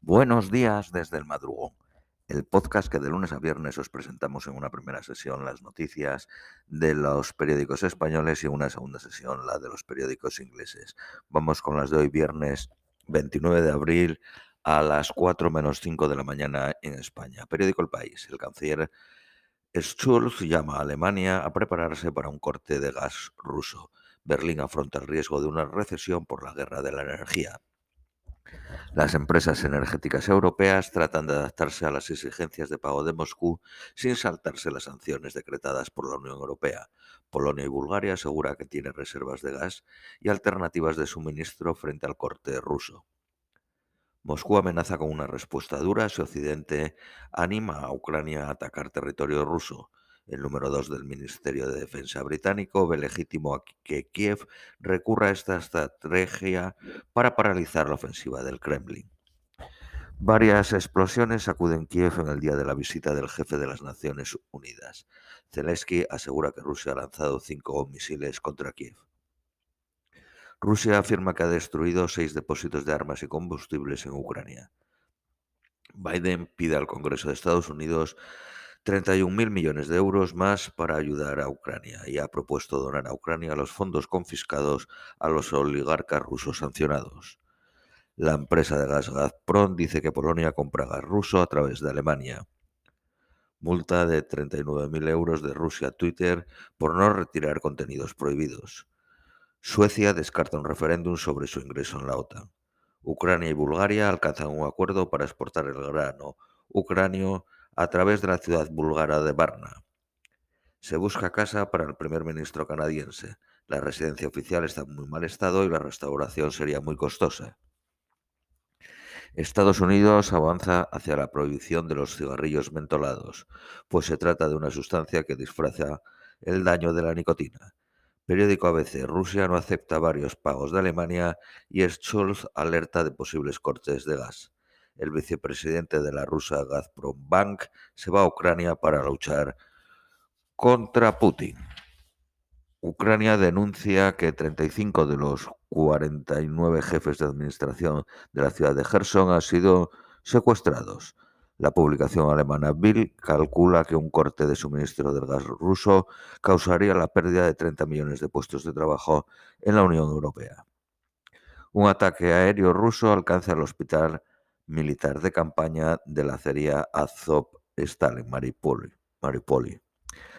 Buenos días desde el madrugón, el podcast que de lunes a viernes os presentamos en una primera sesión las noticias de los periódicos españoles y en una segunda sesión la de los periódicos ingleses. Vamos con las de hoy viernes 29 de abril a las 4 menos 5 de la mañana en España. Periódico El País. El canciller Schulz llama a Alemania a prepararse para un corte de gas ruso. Berlín afronta el riesgo de una recesión por la guerra de la energía. Las empresas energéticas europeas tratan de adaptarse a las exigencias de pago de Moscú sin saltarse las sanciones decretadas por la Unión Europea. Polonia y Bulgaria asegura que tiene reservas de gas y alternativas de suministro frente al corte ruso. Moscú amenaza con una respuesta dura si Occidente anima a Ucrania a atacar territorio ruso. El número dos del Ministerio de Defensa británico ve legítimo que Kiev recurra a esta estrategia para paralizar la ofensiva del Kremlin. Varias explosiones sacuden Kiev en el día de la visita del jefe de las Naciones Unidas. Zelensky asegura que Rusia ha lanzado cinco misiles contra Kiev. Rusia afirma que ha destruido seis depósitos de armas y combustibles en Ucrania. Biden pide al Congreso de Estados Unidos 31.000 millones de euros más para ayudar a Ucrania y ha propuesto donar a Ucrania los fondos confiscados a los oligarcas rusos sancionados. La empresa de gas Gazprom dice que Polonia compra gas ruso a través de Alemania. Multa de 39.000 euros de Rusia a Twitter por no retirar contenidos prohibidos. Suecia descarta un referéndum sobre su ingreso en la OTAN. Ucrania y Bulgaria alcanzan un acuerdo para exportar el grano ucranio a través de la ciudad búlgara de Varna. Se busca casa para el primer ministro canadiense. La residencia oficial está en muy mal estado y la restauración sería muy costosa. Estados Unidos avanza hacia la prohibición de los cigarrillos mentolados, pues se trata de una sustancia que disfraza el daño de la nicotina. Periódico ABC. Rusia no acepta varios pagos de Alemania y Scholz alerta de posibles cortes de gas el vicepresidente de la rusa Gazprom Bank se va a Ucrania para luchar contra Putin. Ucrania denuncia que 35 de los 49 jefes de administración de la ciudad de Gerson han sido secuestrados. La publicación alemana Bill calcula que un corte de suministro del gas ruso causaría la pérdida de 30 millones de puestos de trabajo en la Unión Europea. Un ataque aéreo ruso alcanza el hospital militar de campaña de la acería Azov Stalin Mariupol.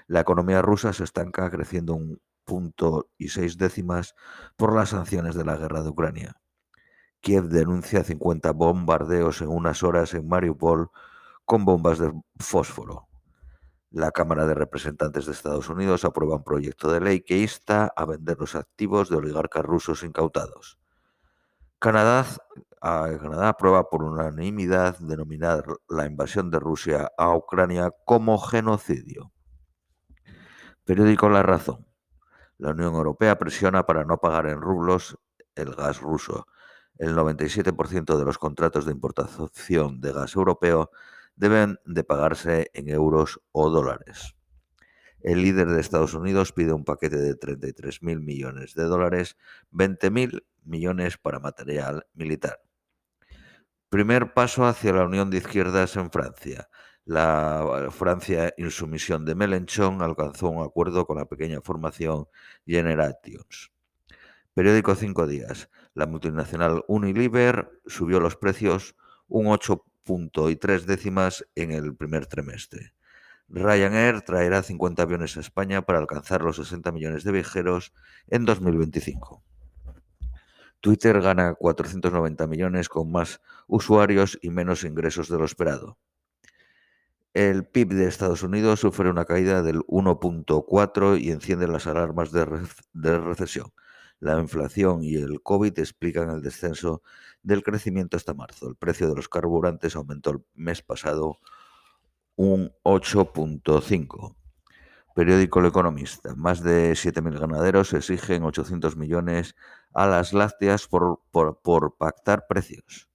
La economía rusa se estanca creciendo un punto y seis décimas por las sanciones de la guerra de Ucrania. Kiev denuncia 50 bombardeos en unas horas en Mariupol con bombas de fósforo. La Cámara de Representantes de Estados Unidos aprueba un proyecto de ley que insta a vender los activos de oligarcas rusos incautados. Canadá Canadá aprueba por unanimidad denominar la invasión de Rusia a Ucrania como genocidio. Periódico La Razón. La Unión Europea presiona para no pagar en rublos el gas ruso. El 97% de los contratos de importación de gas europeo deben de pagarse en euros o dólares. El líder de Estados Unidos pide un paquete de 33.000 millones de dólares, 20.000 millones para material militar. Primer paso hacia la unión de izquierdas en Francia. La Francia Insumisión de Mélenchon alcanzó un acuerdo con la pequeña formación Generations. Periódico Cinco Días. La multinacional Unilever subió los precios un 8.3 décimas en el primer trimestre. Ryanair traerá 50 aviones a España para alcanzar los 60 millones de viajeros en 2025. Twitter gana 490 millones con más usuarios y menos ingresos de lo esperado. El PIB de Estados Unidos sufre una caída del 1.4 y enciende las alarmas de, recesión. La inflación y el COVID explican el descenso del crecimiento hasta marzo. El precio de los carburantes aumentó el mes pasado un 8.5. Periódico El Economista. Más de 7.000 ganaderos exigen 800 millones a las lácteas por, pactar precios.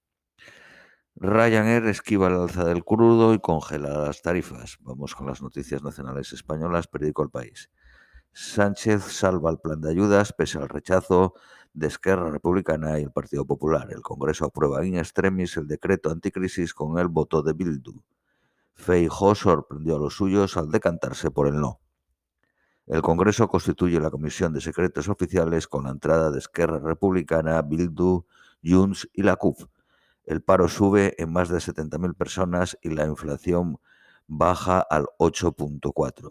Ryanair esquiva el alza del crudo y congela las tarifas. Vamos con las noticias nacionales españolas, periódico El País. Sánchez salva el plan de ayudas pese al rechazo de Esquerra Republicana y el Partido Popular. El Congreso aprueba in extremis el decreto anticrisis con el voto de Bildu. Feijóo sorprendió a los suyos al decantarse por el no. El Congreso constituye la Comisión de Secretos Oficiales con la entrada de Esquerra Republicana, Bildu, Junts y la CUF. El paro sube en más de 70.000 personas y la inflación baja al 8.4.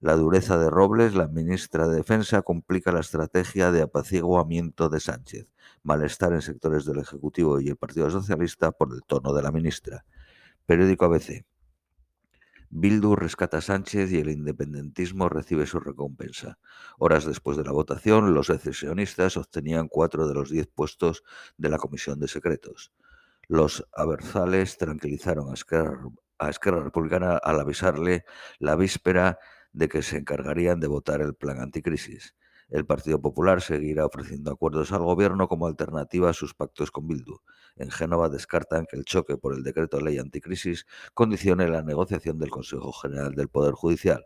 La dureza de Robles, la ministra de Defensa, complica la estrategia de apaciguamiento de Sánchez. Malestar en sectores del Ejecutivo y el Partido Socialista por el tono de la ministra. Periódico ABC. Bildu rescata a Sánchez y el independentismo recibe su recompensa. Horas después de la votación, los secesionistas obtenían cuatro de los diez puestos de la Comisión de Secretos. Los aversales tranquilizaron a Esquerra, a Esquerra Republicana al avisarle la víspera de que se encargarían de votar el plan anticrisis. El Partido Popular seguirá ofreciendo acuerdos al gobierno como alternativa a sus pactos con Bildu. En Génova descartan que el choque por el decreto de ley anticrisis condicione la negociación del Consejo General del Poder Judicial.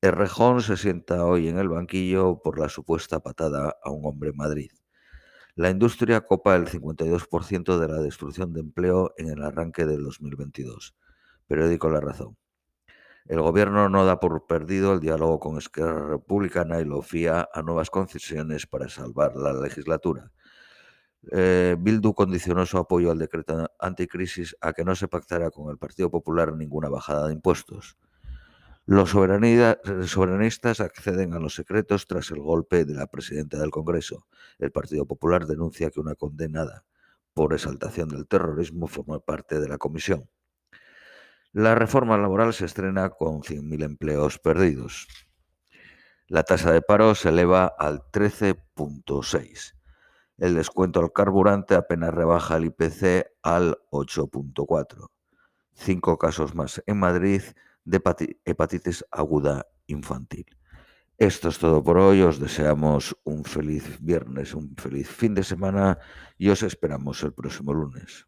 Errejón se sienta hoy en el banquillo por la supuesta patada a un hombre en Madrid. La industria copa el 52% de la destrucción de empleo en el arranque del 2022. Periódico La Razón. El gobierno no da por perdido el diálogo con Esquerra Republicana y lo fía a nuevas concesiones para salvar la legislatura. Eh, Bildu condicionó su apoyo al decreto anticrisis a que no se pactara con el Partido Popular ninguna bajada de impuestos. Los soberanistas acceden a los secretos tras el golpe de la presidenta del Congreso. El Partido Popular denuncia que una condenada por exaltación del terrorismo forma parte de la comisión. La reforma laboral se estrena con 100.000 empleos perdidos. La tasa de paro se eleva al 13.6. El descuento al carburante apenas rebaja el IPC al 8.4. Cinco casos más en Madrid de hepatitis aguda infantil. Esto es todo por hoy. Os deseamos un feliz viernes, un feliz fin de semana y os esperamos el próximo lunes.